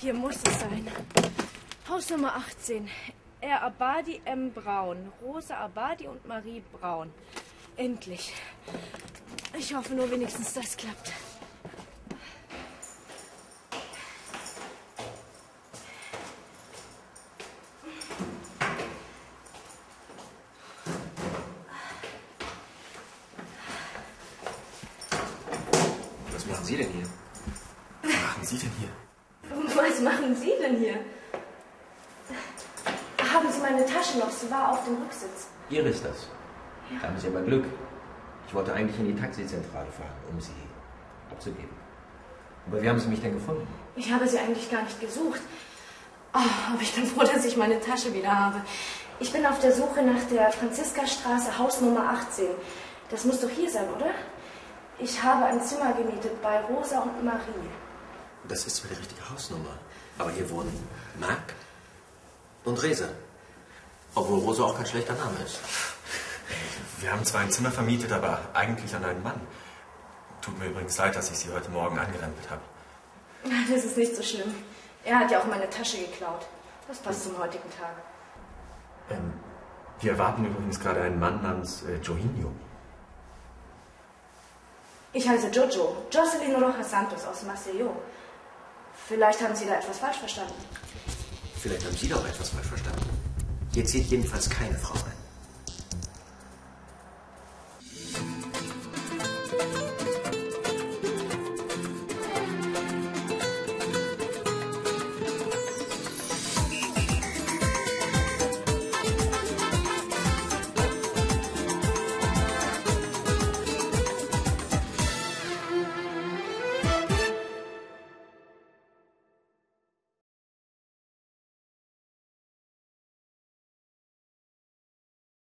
Hier muss es sein. Haus Nummer 18. R. Abadi, M. Braun. Rosa Abadi und Marie Braun. Endlich. Ich hoffe nur wenigstens, das klappt. Was machen Sie denn hier? Was machen Sie denn hier? Was machen Sie denn hier? Haben Sie meine Tasche noch? Sie war auf dem Rücksitz. Ihr ist das. Da haben Sie aber Glück. Ich wollte eigentlich in die Taxizentrale fahren, um Sie abzugeben. Aber wie haben Sie mich denn gefunden? Ich habe sie eigentlich gar nicht gesucht. Ah, aber ich bin froh, dass ich meine Tasche wieder habe. Ich bin auf der Suche nach der Franziskastraße, Haus Nummer 18. Das muss doch hier sein, oder? Ich habe ein Zimmer gemietet bei Rosa und Marie. Das ist zwar die richtige Hausnummer, aber hier wohnen Marc und Resa. Obwohl Rosa auch kein schlechter Name ist. Wir haben zwar ein Zimmer vermietet, aber eigentlich an einen Mann. Tut mir übrigens leid, dass ich Sie heute Morgen angerempelt habe. Das ist nicht so schlimm. Er hat ja auch meine Tasche geklaut. Das passt zum heutigen Tag. Ähm, wir erwarten übrigens gerade einen Mann namens äh, Johinho. Ich heiße Jojo, Jocelyn Rojas Santos aus Maceió. Vielleicht haben Sie da etwas falsch verstanden. Vielleicht haben Sie doch etwas falsch verstanden. Hier zieht jedenfalls keine Frau ein.